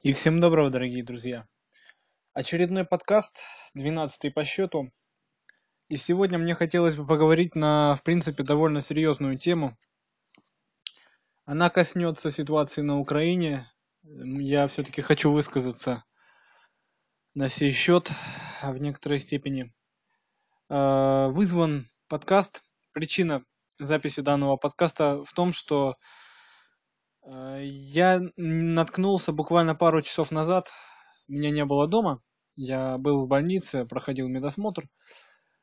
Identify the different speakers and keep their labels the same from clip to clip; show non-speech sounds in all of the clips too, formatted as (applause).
Speaker 1: И всем доброго, дорогие друзья. Очередной подкаст, 12 по счету. И сегодня мне хотелось бы поговорить на, в принципе, довольно серьезную тему. Она коснется ситуации на Украине. Я все-таки хочу высказаться на сей счет в некоторой степени. А, вызван подкаст. Причина записи данного подкаста в том, что Э, я наткнулся буквально пару часов назад, меня не было дома, я был в больнице, проходил медосмотр.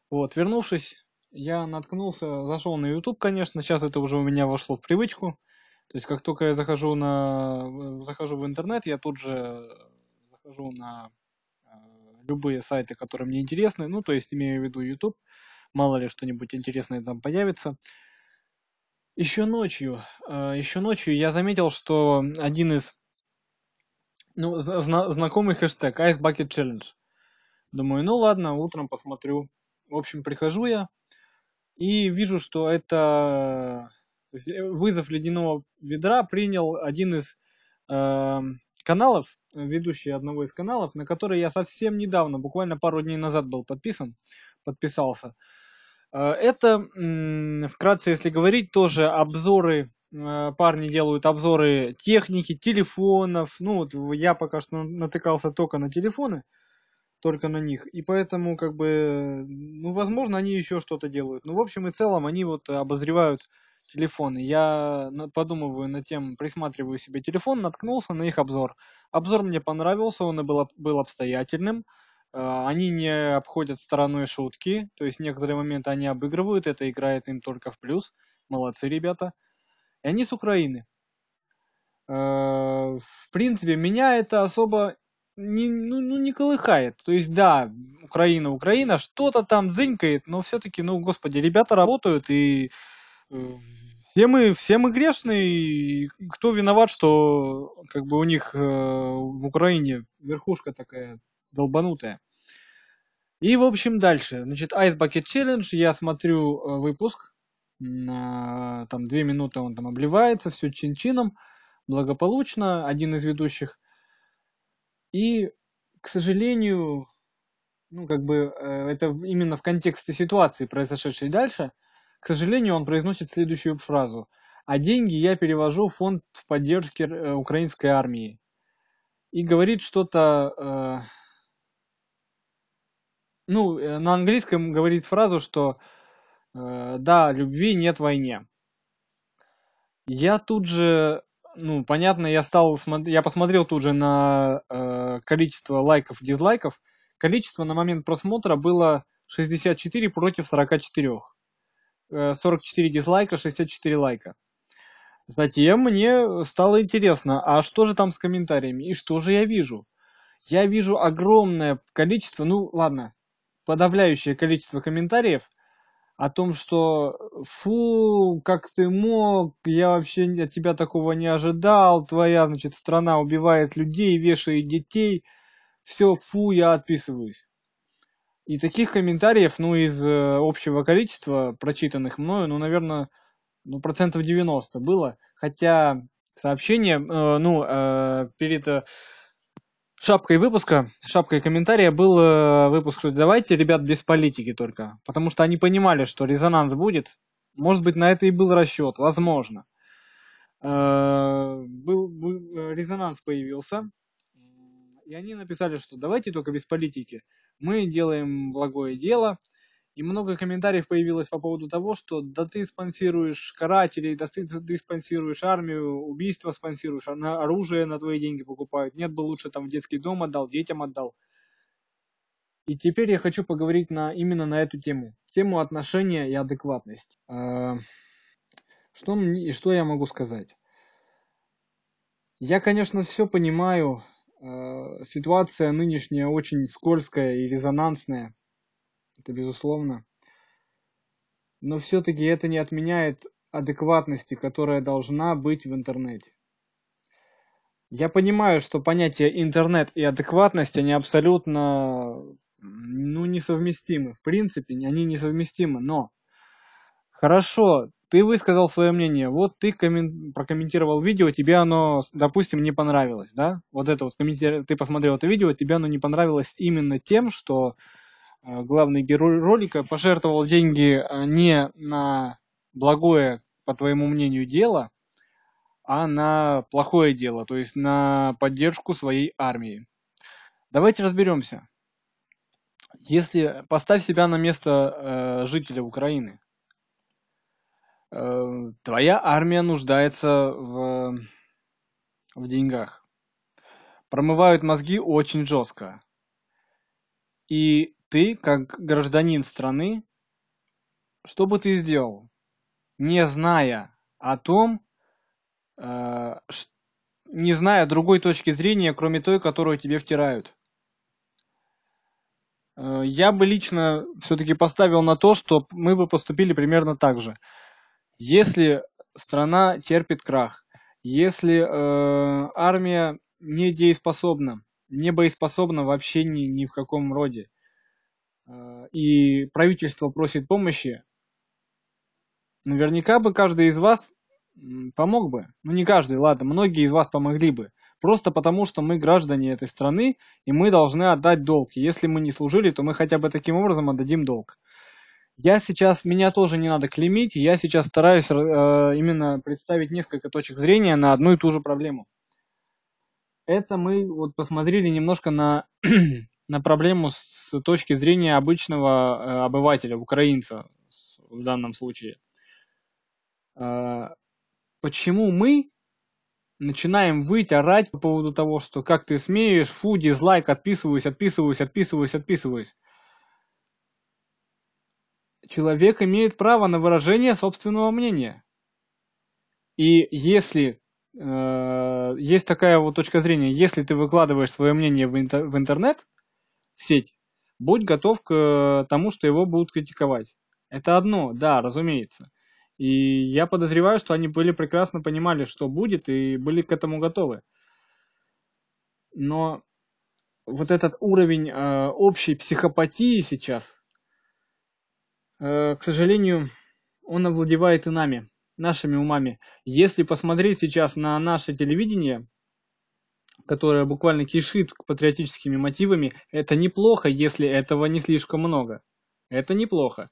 Speaker 1: Вот, вернувшись, я наткнулся, зашел на YouTube, конечно, сейчас это уже у меня вошло в привычку. То есть как только я захожу на захожу в интернет, я тут же захожу на э, любые сайты, которые мне интересны, ну, то есть имею в виду YouTube, мало ли что-нибудь интересное там появится. Еще ночью, э, еще ночью я заметил, что один из ну, зна- знакомый хэштег Ice Bucket Challenge. Думаю, ну ладно, утром посмотрю. В общем, прихожу я и вижу, что это то есть, э, вызов ледяного ведра принял один из э, каналов, ведущий одного из каналов, на который я совсем недавно, буквально пару дней назад был подписан, подписался. Э, это, вкратце, если говорить, тоже обзоры, э, парни делают обзоры техники, телефонов. Ну, вот я пока что натыкался только на телефоны, только на них. И поэтому, как бы, ну, возможно, они еще что-то делают. Ну, в общем и целом, они вот обозревают телефоны. Я подумываю над тем, присматриваю себе телефон, наткнулся на их обзор. Обзор мне понравился, он был, был обстоятельным. А, они не обходят стороной шутки, то есть некоторые моменты они обыгрывают, это играет им только в плюс. Молодцы ребята. И они с Украины. А, в принципе, меня это особо не, ну, ну, не колыхает. То есть, да, Украина, Украина, что-то там дзынькает, но все-таки, ну, господи, ребята работают, и э, все мы, все мы грешные, и кто виноват, что как бы у них э, в Украине верхушка такая долбанутая. И, в общем, дальше. Значит, Ice Bucket Challenge. Я смотрю э, выпуск. На, там две минуты он там обливается, все чин-чином. Благополучно. Один из ведущих. И, к сожалению, ну, как бы, э, это именно в контексте ситуации, произошедшей дальше, к сожалению, он произносит следующую фразу. А деньги я перевожу в фонд в поддержке э, украинской армии. И говорит что-то ну, э, на английском говорит фразу, что э, да, любви нет войне. Я тут же, ну, понятно, я стал, я посмотрел тут же на э, количество лайков и дизлайков. Количество на момент просмотра было 64 против 44. 44 дизлайка, 64 лайка. Затем мне стало интересно, а что же там с комментариями? И что же я вижу? Я вижу огромное количество, ну ладно, подавляющее количество комментариев о том, что фу, как ты мог, я вообще от тебя такого не ожидал, твоя, значит, страна убивает людей, вешает детей, все, фу, я отписываюсь. И таких комментариев, ну, из э, общего количества прочитанных мною, ну, наверное, ну, процентов 90 было. Хотя сообщение, э, ну, э, перед э, шапкой выпуска, шапкой комментария был э, выпуск, что давайте, ребят, без политики только. Потому что они понимали, что резонанс будет. Может быть, на это и был расчет, возможно. Э, был, был, э, резонанс появился. И они написали, что давайте только без политики. Мы делаем благое дело. И много комментариев появилось по поводу того, что да ты спонсируешь карателей, да ты, ты спонсируешь армию, убийство спонсируешь, оружие на твои деньги покупают. Нет бы лучше там в детский дом отдал, детям отдал. И теперь я хочу поговорить на, именно на эту тему. Тему отношения и адекватность. А, что, мне, что я могу сказать? Я, конечно, все понимаю. А, ситуация нынешняя очень скользкая и резонансная это безусловно. Но все-таки это не отменяет адекватности, которая должна быть в интернете. Я понимаю, что понятия интернет и адекватность, они абсолютно ну, несовместимы. В принципе, они несовместимы, но хорошо, ты высказал свое мнение, вот ты коммен... прокомментировал видео, тебе оно, допустим, не понравилось, да? Вот это вот комментир... ты посмотрел это видео, тебе оно не понравилось именно тем, что главный герой ролика пожертвовал деньги э, не на благое, по твоему мнению, дело, а на плохое дело, то есть на поддержку своей армии. Давайте разберемся. Если поставь себя на место э, жителя Украины, э, твоя армия нуждается в, в деньгах. Промывают мозги очень жестко. И ты, как гражданин страны, что бы ты сделал, не зная о том, э, не зная другой точки зрения, кроме той, которую тебе втирают? Э, я бы лично все-таки поставил на то, что мы бы поступили примерно так же. Если страна терпит крах, если э, армия не дееспособна, не боеспособна вообще ни, ни в каком роде, и правительство просит помощи, наверняка бы каждый из вас помог бы. Ну не каждый, ладно, многие из вас помогли бы. Просто потому, что мы граждане этой страны, и мы должны отдать долг. Если мы не служили, то мы хотя бы таким образом отдадим долг. Я сейчас, меня тоже не надо клеймить, я сейчас стараюсь э, именно представить несколько точек зрения на одну и ту же проблему. Это мы вот посмотрели немножко на, (clears throat) на проблему с точки зрения обычного э, обывателя, украинца в данном случае. Э, почему мы начинаем выть, орать по поводу того, что как ты смеешь, фу, дизлайк, отписываюсь, отписываюсь, отписываюсь, отписываюсь. Человек имеет право на выражение собственного мнения. И если э, есть такая вот точка зрения, если ты выкладываешь свое мнение в, интер, в интернет, в сеть, будь готов к тому, что его будут критиковать. Это одно, да, разумеется. И я подозреваю, что они были прекрасно понимали, что будет, и были к этому готовы. Но вот этот уровень э, общей психопатии сейчас, э, к сожалению, он овладевает и нами, нашими умами. Если посмотреть сейчас на наше телевидение, которое буквально кишит патриотическими мотивами, это неплохо, если этого не слишком много. Это неплохо.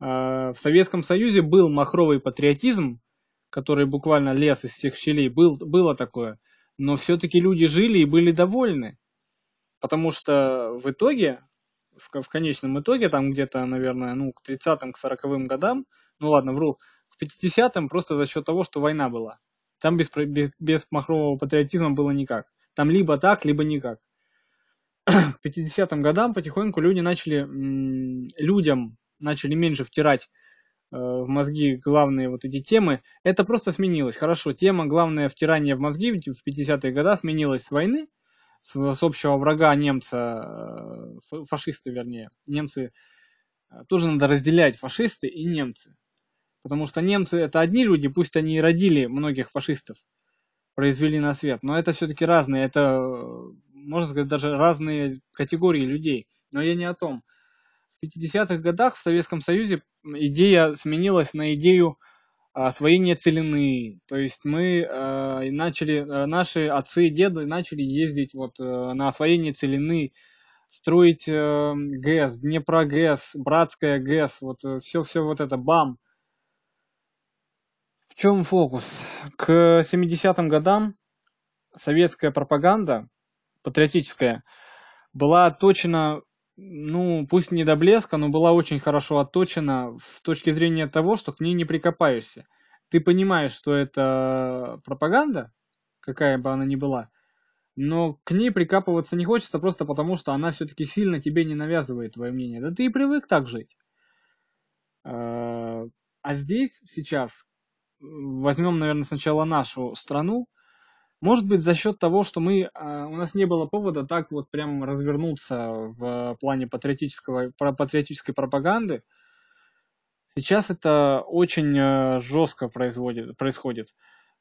Speaker 1: А, в Советском Союзе был махровый патриотизм, который буквально лез из всех щелей, был, было такое, но все-таки люди жили и были довольны, потому что в итоге, в, в конечном итоге, там где-то, наверное, ну, к 30-м, к 40-м годам, ну ладно, вру, к 50-м просто за счет того, что война была. Там без, без, без махрового патриотизма было никак. Там либо так, либо никак. (clears throat) К 50-м годам потихоньку люди начали, людям начали меньше втирать э, в мозги главные вот эти темы, это просто сменилось. Хорошо, тема главное втирание в мозги в 50-е годы сменилась с войны, с, с общего врага немца, э, фашисты вернее. Немцы, э, тоже надо разделять фашисты и немцы. Потому что немцы это одни люди, пусть они и родили многих фашистов, произвели на свет, но это все-таки разные, это, можно сказать, даже разные категории людей. Но я не о том. 50-х годах в Советском Союзе идея сменилась на идею освоения целины. То есть мы э, начали, э, наши отцы и деды начали ездить вот э, на освоение целины, строить э, ГЭС, Днепра ГЭС, Братская ГЭС, вот все-все вот это, бам. В чем фокус? К 70-м годам советская пропаганда, патриотическая, была отточена ну, пусть не до блеска, но была очень хорошо отточена с точки зрения того, что к ней не прикопаешься. Ты понимаешь, что это пропаганда, какая бы она ни была, но к ней прикапываться не хочется просто потому, что она все-таки сильно тебе не навязывает твое мнение. Да ты и привык так жить. А, а здесь сейчас возьмем, наверное, сначала нашу страну, может быть, за счет того, что мы, а, у нас не было повода так вот прям развернуться в плане патриотического, патриотической пропаганды. Сейчас это очень э, жестко производит, происходит.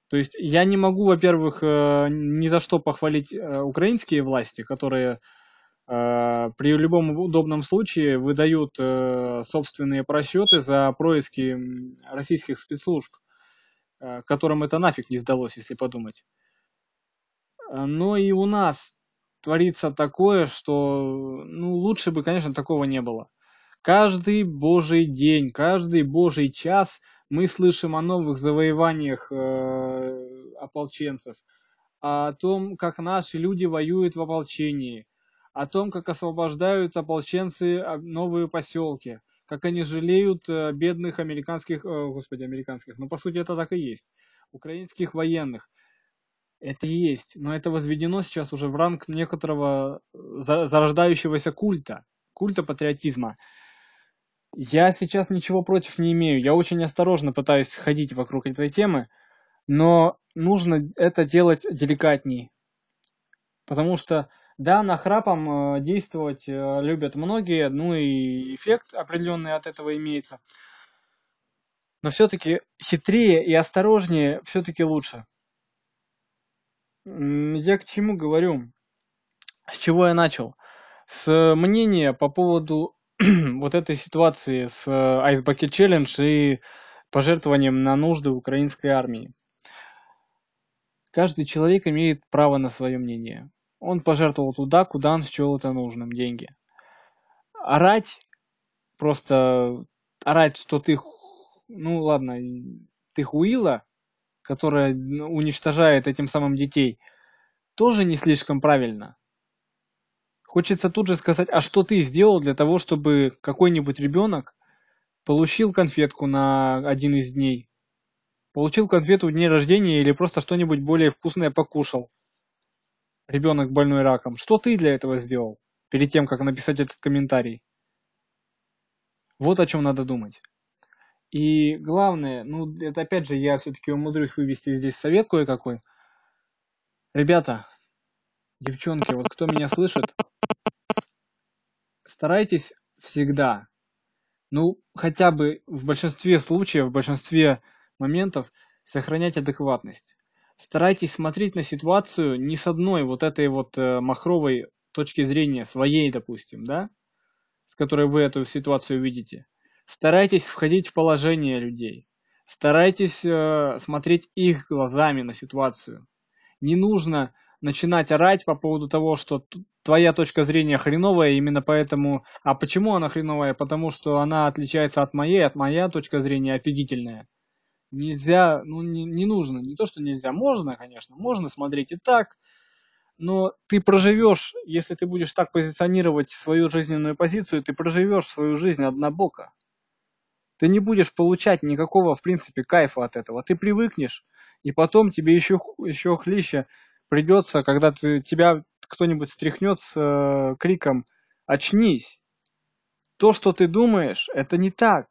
Speaker 1: То есть я не могу, во-первых, э, ни за что похвалить э, украинские власти, которые при любом удобном случае выдают собственные просчеты за происки российских спецслужб, которым это нафиг не сдалось, если подумать. Но и у нас творится такое, что ну, лучше бы, конечно, такого не было. Каждый божий день, каждый божий час мы слышим о новых завоеваниях э, ополченцев, о том, как наши люди воюют в ополчении, о том, как освобождают ополченцы а, новые поселки, как они жалеют э, бедных американских, господи, американских, ну по сути это так и есть, украинских военных. Это есть, но это возведено сейчас уже в ранг некоторого э, зарождающегося культа, культа патриотизма. Я сейчас ничего против не имею. Я очень осторожно пытаюсь ходить вокруг этой темы, но нужно это делать деликатней. Потому что, да, нахрапом э, действовать э, любят многие, ну и эффект определенный от этого имеется. Но все-таки хитрее и осторожнее все-таки лучше. Я к чему говорю? С чего я начал? С мнения по поводу (clears throat) вот этой ситуации с э, Ice Bucket Challenge и пожертвованием на нужды украинской армии. Каждый человек имеет право на свое мнение. Он пожертвовал туда, куда он счел это нужным, деньги. Орать, просто орать, что ты, ну ладно, ты хуила, которая уничтожает этим самым детей, тоже не слишком правильно. Хочется тут же сказать, а что ты сделал для того, чтобы какой-нибудь ребенок получил конфетку на один из дней? Получил конфету в день рождения или просто что-нибудь более вкусное покушал? Ребенок больной раком. Что ты для этого сделал? Перед тем, как написать этот комментарий. Вот о чем надо думать. И главное, ну, это опять же, я все-таки умудрюсь вывести здесь совет кое-какой. Ребята, девчонки, вот кто меня слышит, старайтесь всегда, ну, хотя бы в большинстве случаев, в большинстве моментов сохранять адекватность. Старайтесь смотреть на ситуацию не с одной вот этой вот э, махровой точки зрения, своей, допустим, да, с которой вы эту ситуацию видите. Старайтесь входить в положение людей. Старайтесь э, смотреть их глазами на ситуацию. Не нужно начинать орать по поводу того, что твоя точка зрения хреновая, именно поэтому... А почему она хреновая? Потому что она отличается от моей, от моя точка зрения офигительная. Нельзя, ну не, не нужно, не то что нельзя, можно, конечно, можно смотреть и так, но ты проживешь, если ты будешь так позиционировать свою жизненную позицию, ты проживешь свою жизнь однобоко. Ты не будешь получать никакого, в принципе, кайфа от этого. Ты привыкнешь, и потом тебе еще, еще хлеще придется, когда ты, тебя кто-нибудь стряхнет с э, криком «Очнись!». То, что ты думаешь, это не так.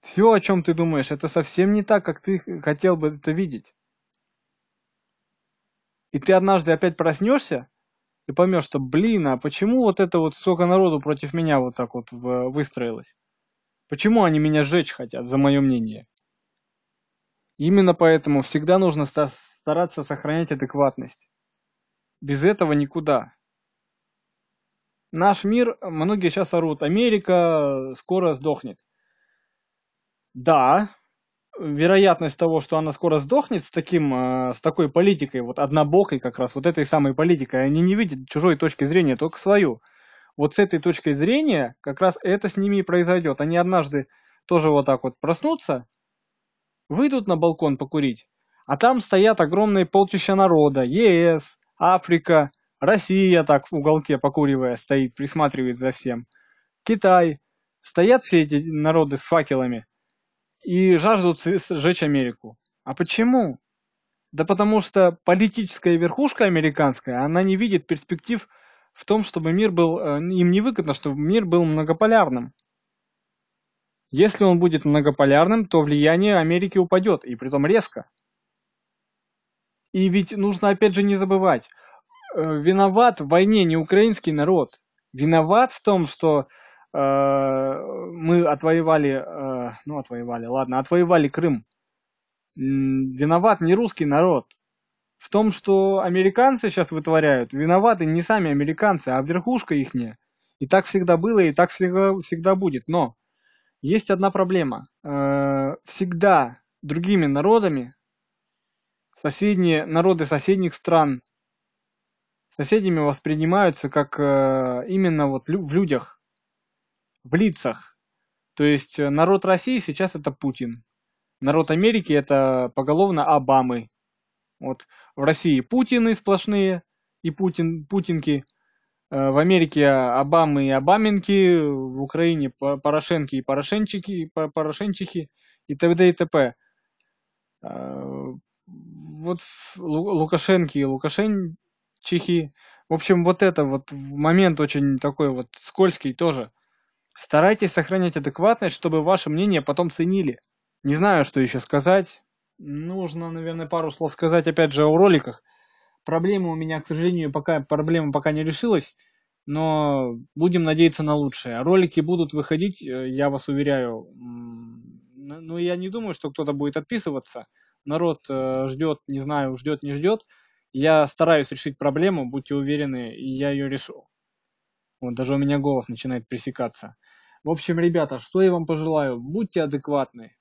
Speaker 1: Все, о чем ты думаешь, это совсем не так, как ты хотел бы это видеть. И ты однажды опять проснешься и поймешь, что, блин, а почему вот это вот столько народу против меня вот так вот выстроилось? Почему они меня сжечь хотят, за мое мнение? Именно поэтому всегда нужно стараться сохранять адекватность. Без этого никуда. Наш мир, многие сейчас орут, Америка скоро сдохнет. Да, вероятность того, что она скоро сдохнет с, таким, э, с такой политикой, вот однобокой как раз, вот этой самой политикой, они не видят чужой точки зрения, только свою. Вот с этой точки зрения как раз это с ними и произойдет. Они однажды тоже вот так вот проснутся, выйдут на балкон покурить, а там стоят огромные полчища народа, ЕС, Африка, Россия так в уголке покуривая стоит, присматривает за всем. Китай. Стоят все эти народы с факелами и жаждут сжечь Америку. А почему? Да потому что политическая верхушка американская, она не видит перспектив в том, чтобы мир был, э, им невыгодно, чтобы мир был многополярным. Если он будет многополярным, то влияние Америки упадет, и притом резко. И ведь нужно опять же не забывать, э, виноват в войне не украинский народ. Виноват в том, что мы отвоевали, э, ну отвоевали, ладно, отвоевали Крым. Виноват не русский народ. В том, что американцы сейчас вытворяют, виноваты не сами американцы, а верхушка ихняя. И так всегда было, и так всегда, всегда будет. Но есть одна проблема. Э, всегда другими народами, соседние народы соседних стран, соседями воспринимаются как э, именно вот в людях, в лицах. То есть э, народ России сейчас это Путин. Народ Америки это поголовно Обамы. Вот в России Путины сплошные и Путин, Путинки. Э, в Америке Обамы и Обаменки, в Украине Порошенки и Порошенчики, Порошенчихи и т.д. и т.п. Э, вот Лукашенки и Лукашенчихи. В общем, вот это вот момент очень такой вот скользкий тоже. Старайтесь сохранять адекватность, чтобы ваше мнение потом ценили. Не знаю, что еще сказать. Нужно, наверное, пару слов сказать опять же о роликах. Проблема у меня, к сожалению, пока проблема пока не решилась, но будем надеяться на лучшее. Ролики будут выходить, э, я вас уверяю. Ну, я не думаю, что кто-то будет отписываться. Народ э, ждет, не знаю, ждет, не ждет. Я стараюсь решить проблему, будьте уверены, и я ее решу. Вот даже у меня голос начинает пресекаться. В общем, ребята, что я вам пожелаю? Будьте адекватны.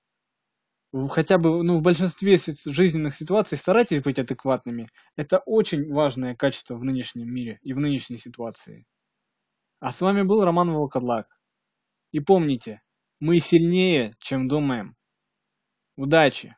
Speaker 1: Хотя бы ну, в большинстве жизненных ситуаций старайтесь быть адекватными. Это очень важное качество в нынешнем мире и в нынешней ситуации. А с вами был Роман Волкодлак. И помните, мы сильнее, чем думаем. Удачи!